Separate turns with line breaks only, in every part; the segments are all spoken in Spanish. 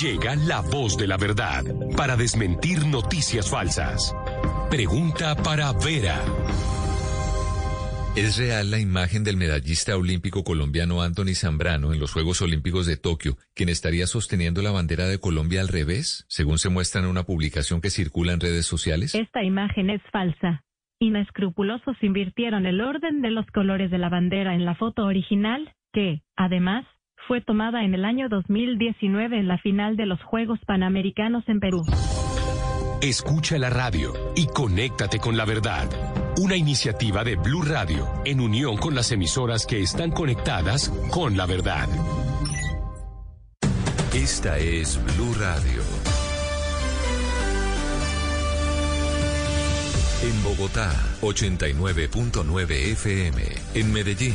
Llega la voz de la verdad para desmentir noticias falsas. Pregunta para Vera.
¿Es real la imagen del medallista olímpico colombiano Anthony Zambrano en los Juegos Olímpicos de Tokio, quien estaría sosteniendo la bandera de Colombia al revés, según se muestra en una publicación que circula en redes sociales?
Esta imagen es falsa. Inescrupulosos invirtieron el orden de los colores de la bandera en la foto original, que, además, fue tomada en el año 2019 en la final de los Juegos Panamericanos en Perú.
Escucha la radio y conéctate con la verdad. Una iniciativa de Blue Radio en unión con las emisoras que están conectadas con la verdad.
Esta es Blue Radio. En Bogotá, 89.9 FM. En Medellín.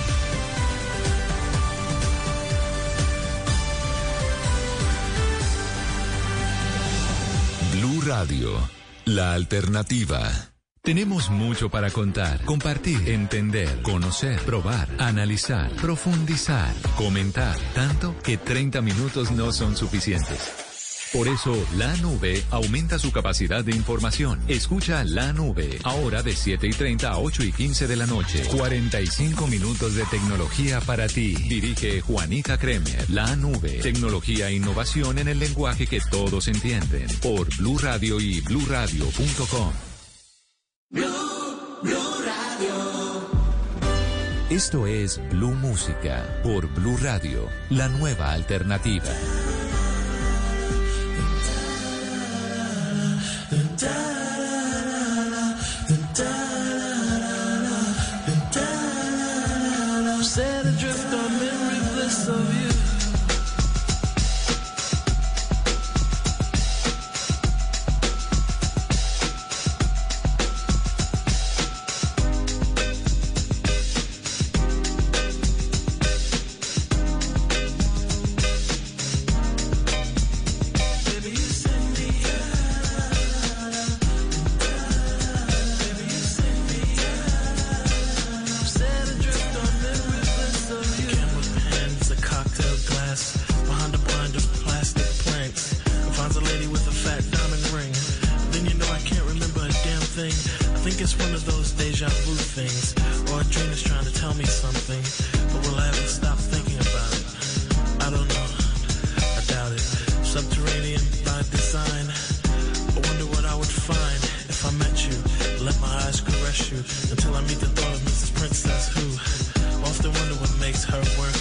Radio, la alternativa. Tenemos mucho para contar, compartir, entender, conocer, probar, analizar, profundizar, comentar, tanto que 30 minutos no son suficientes. Por eso, la nube aumenta su capacidad de información. Escucha la nube, ahora de 7 y 30 a 8 y 15 de la noche. 45 minutos de tecnología para ti. Dirige Juanita Kremer. La nube, tecnología e innovación en el lenguaje que todos entienden. Por Blue Radio y bluradio.com. Esto es Blue Música por Blue Radio, la nueva alternativa.
da da da da da things. Or a dream is trying to tell me something. But will I ever stop thinking about it? I don't know. I doubt it. Subterranean by design. I wonder what I would find if I met you. Let my eyes caress you until I meet the thought of Mrs. Princess who often wonder what makes her work.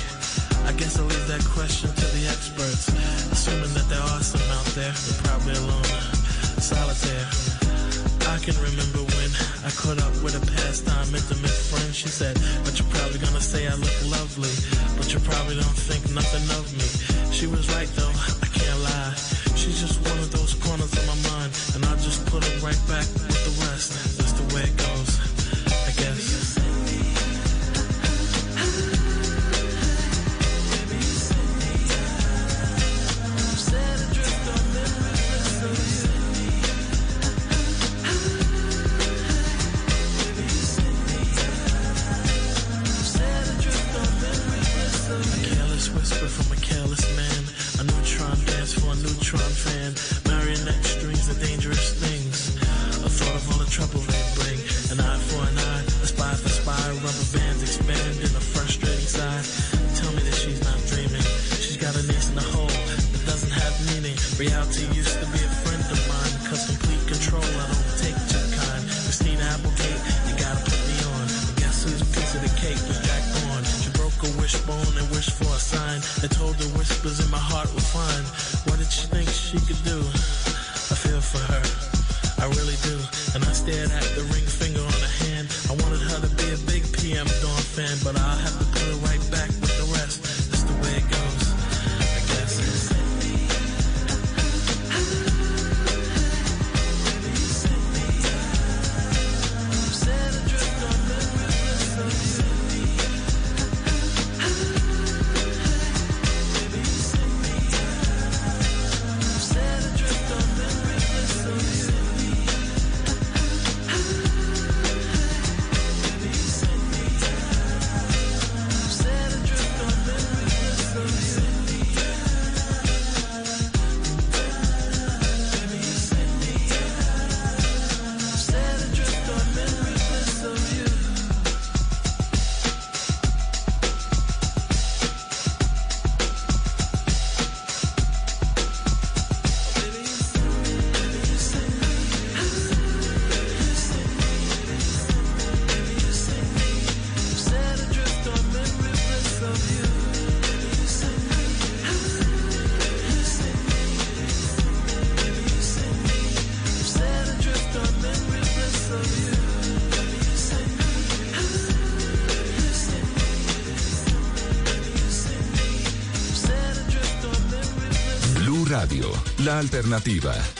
I guess I'll leave that question to the experts, assuming that there are some out there, but probably alone, solitaire. I can remember when I caught up with a pastime intimate friend. She said, But you're probably gonna say I look lovely, but you probably don't think nothing of me. She was right though, I can't lie. She's just one of those corners of my mind, and I just put her right back with the rest. That's the way it goes,
la alternativa.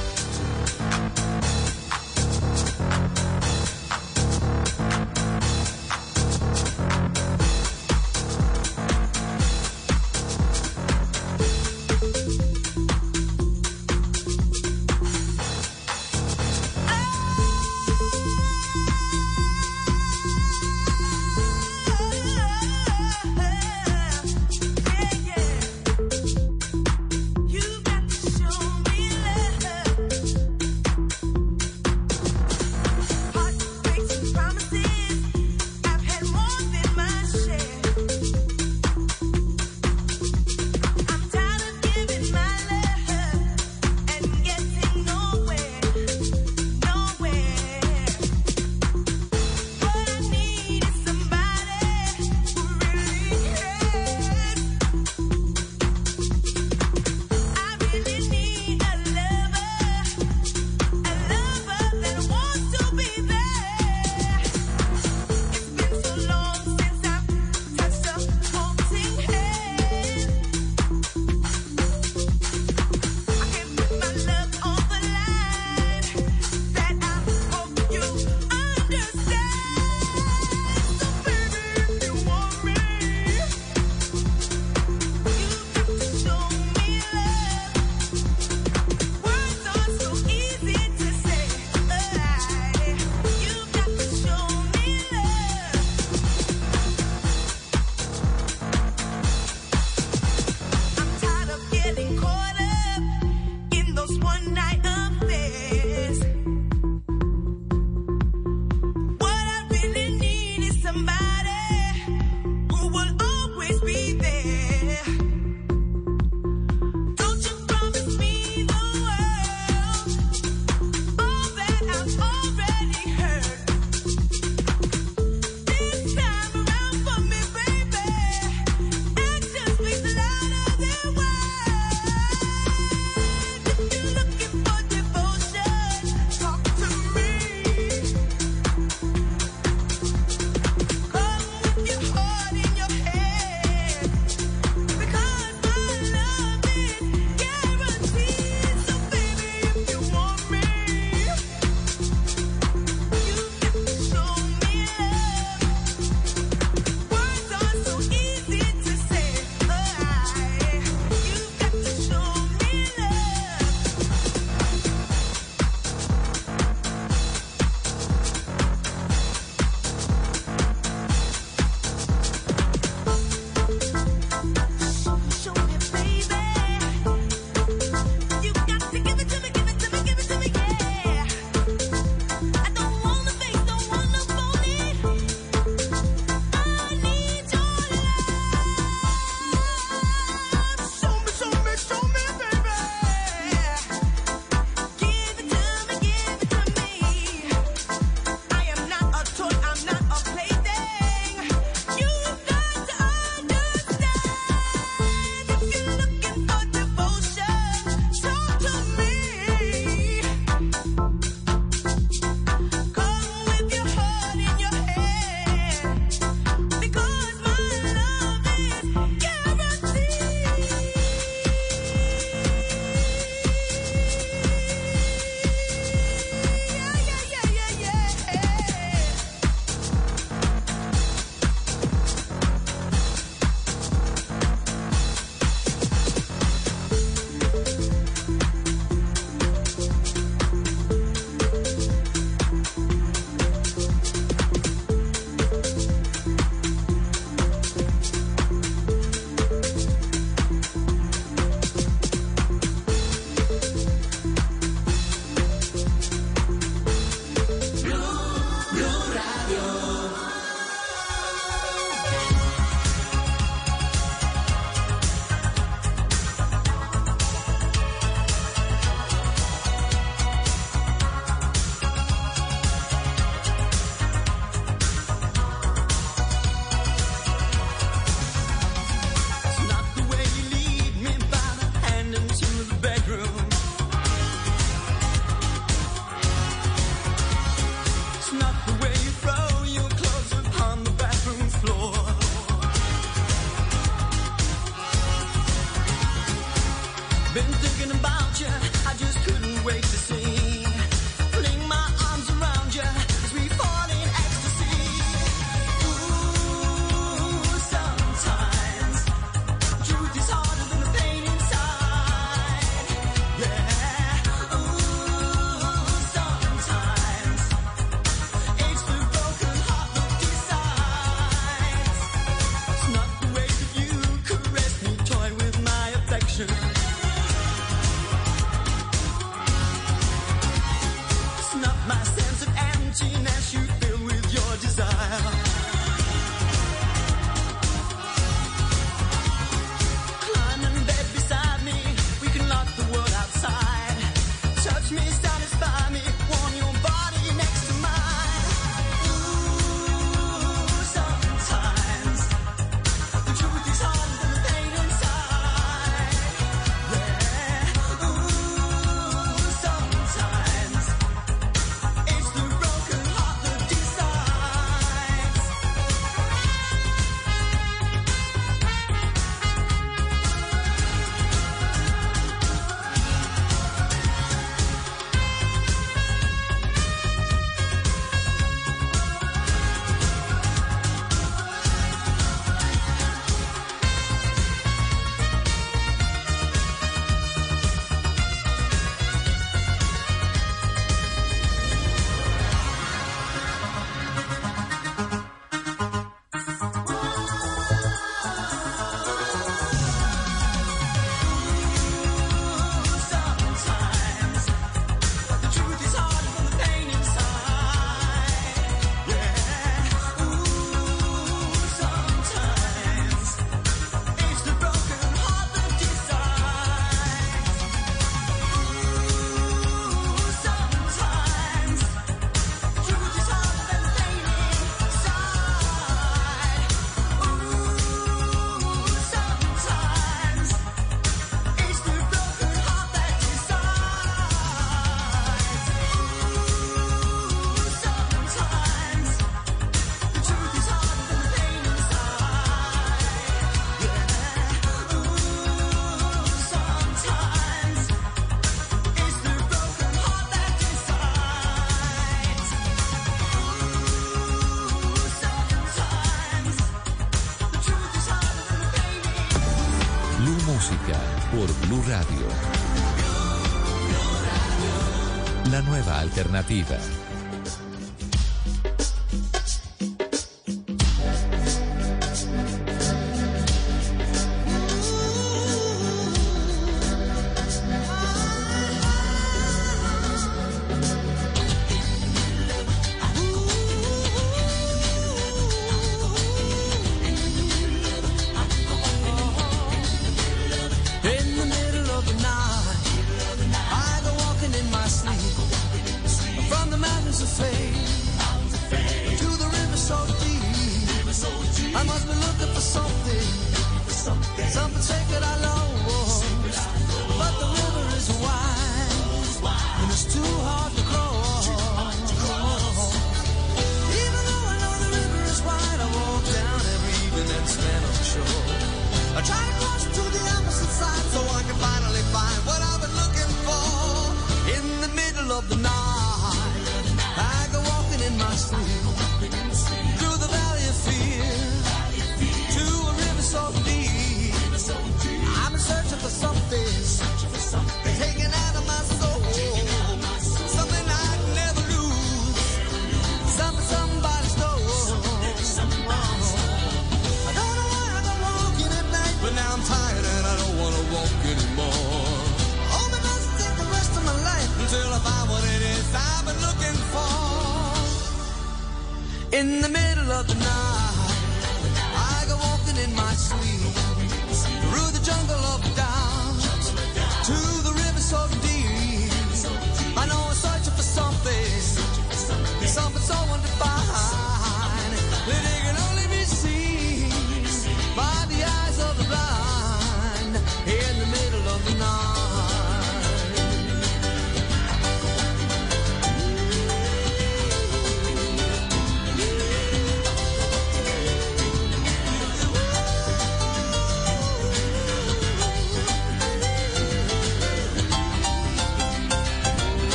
Alternativa.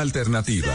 alternativa.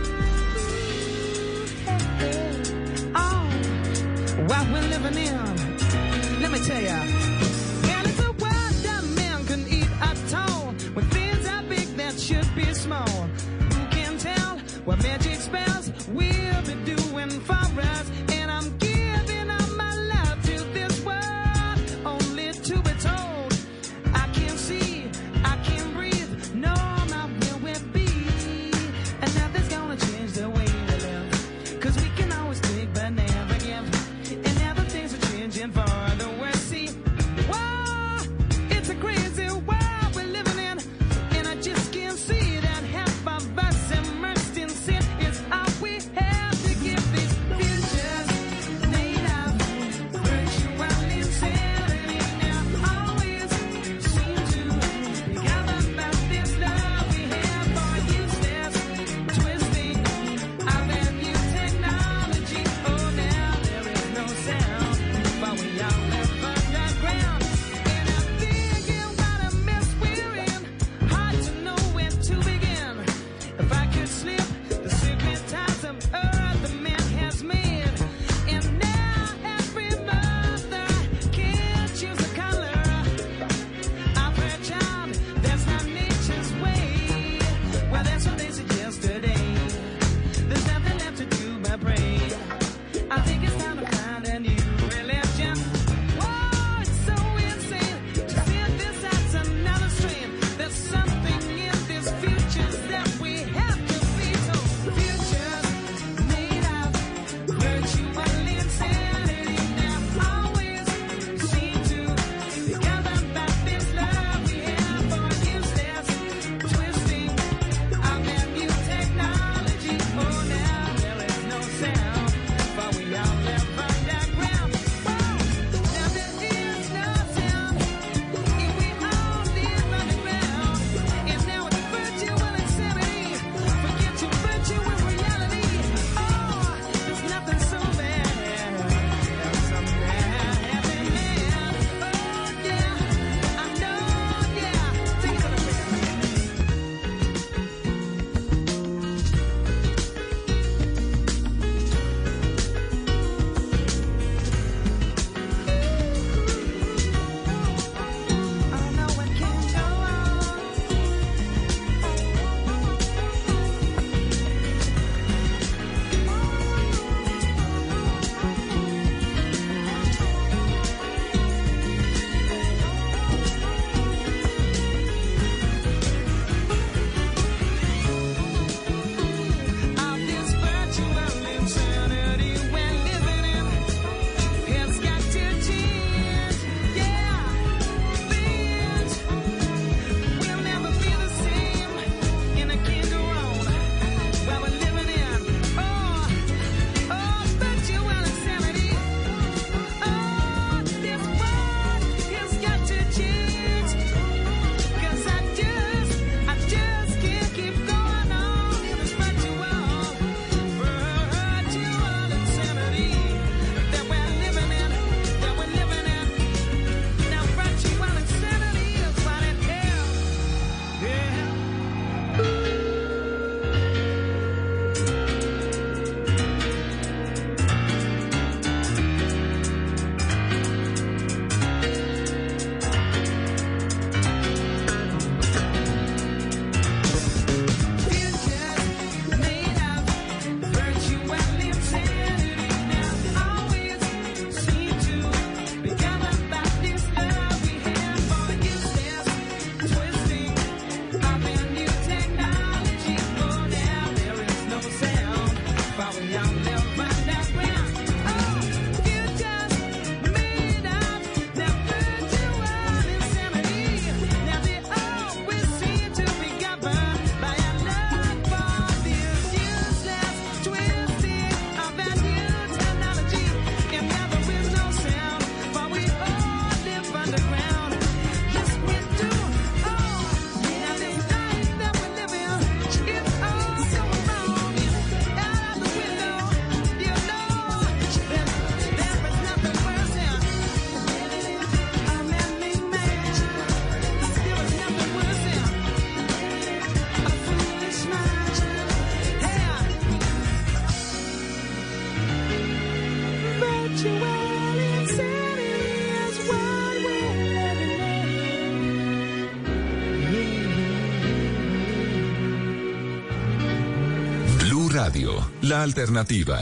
Alternativa.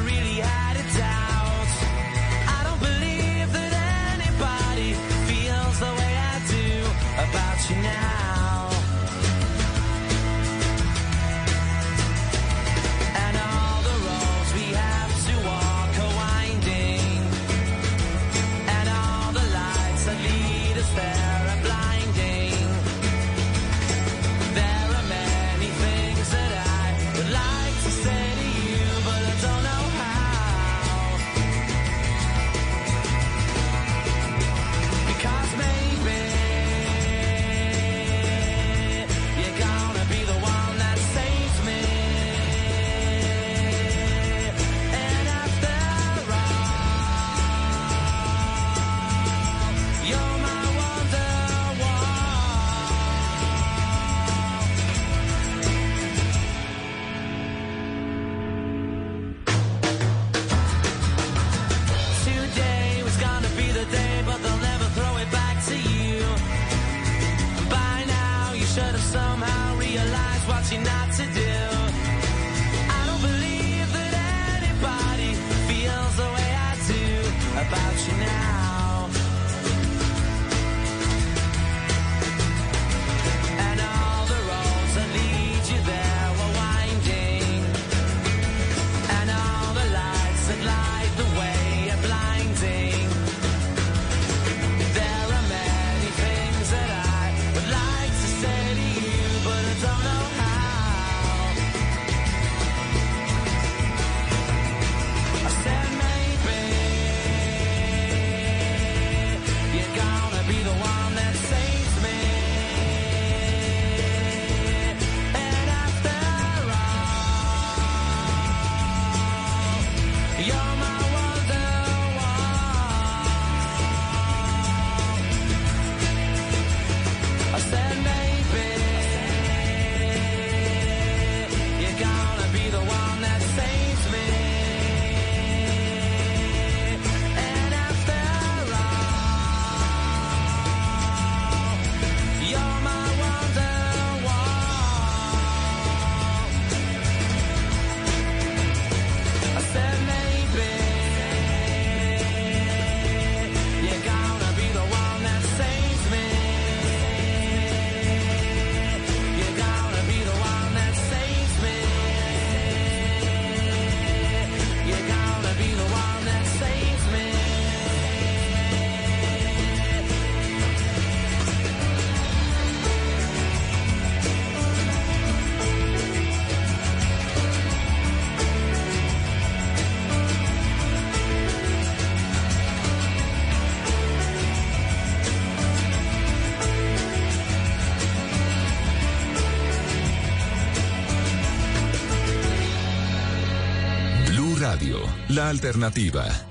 alternativa.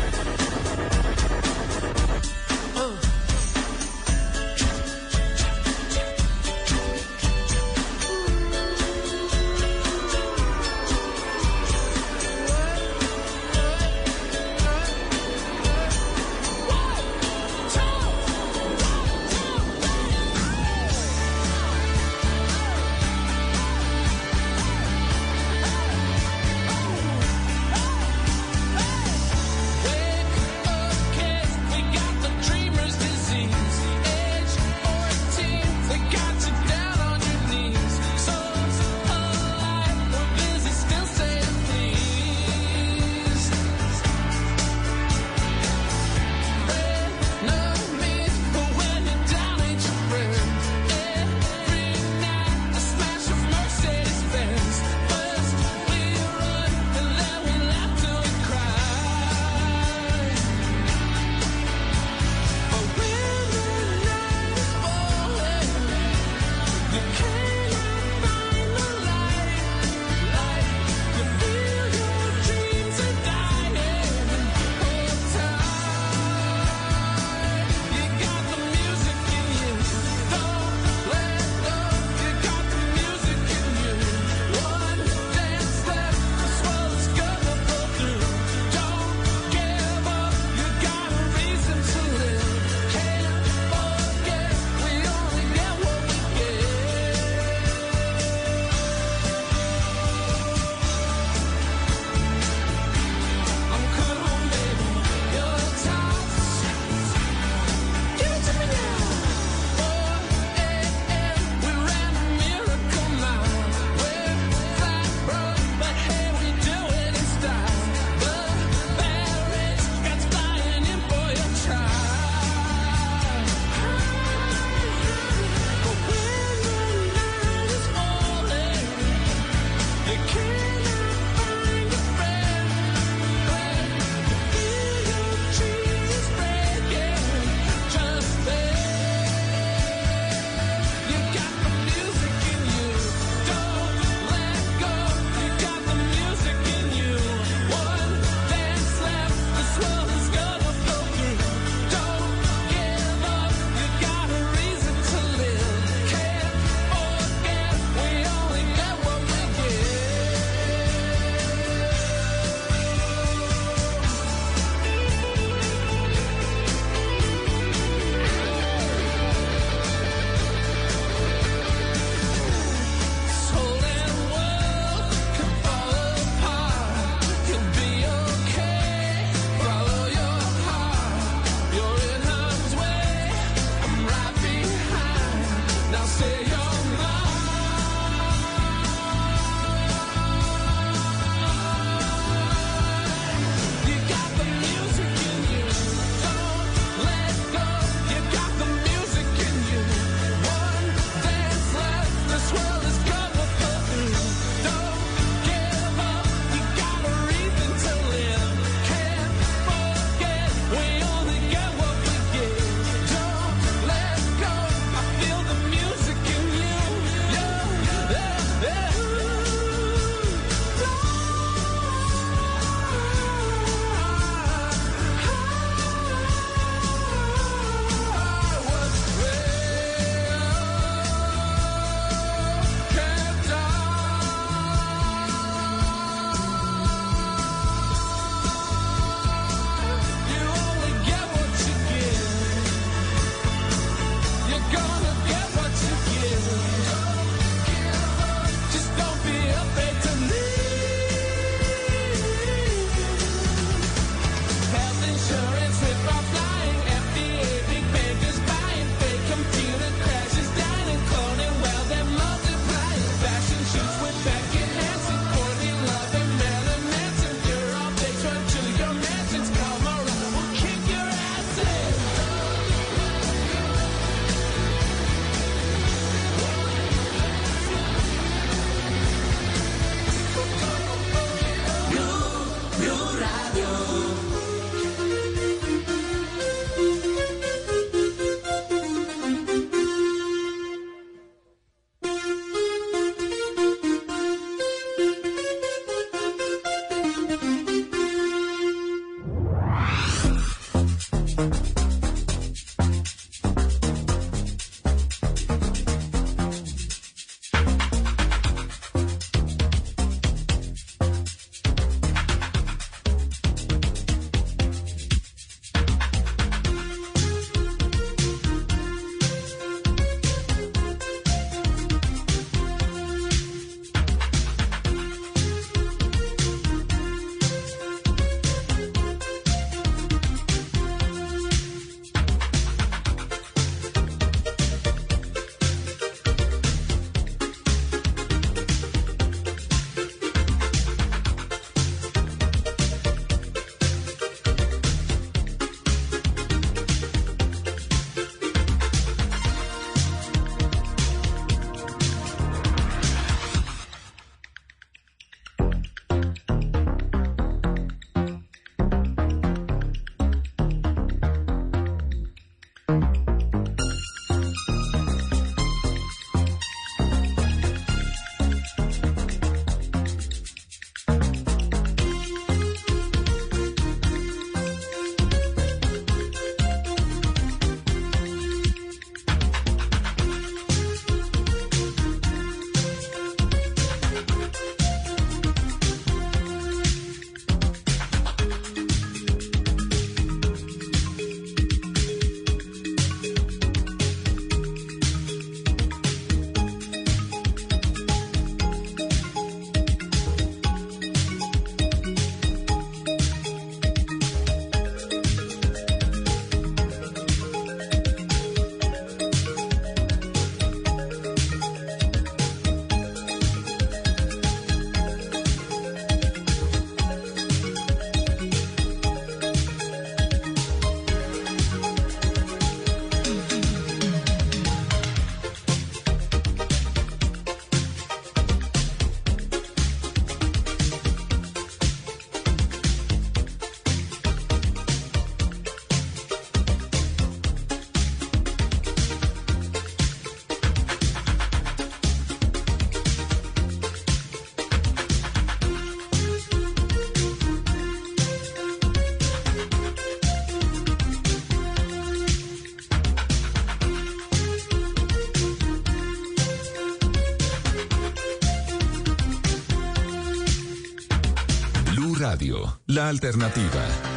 Alternativa.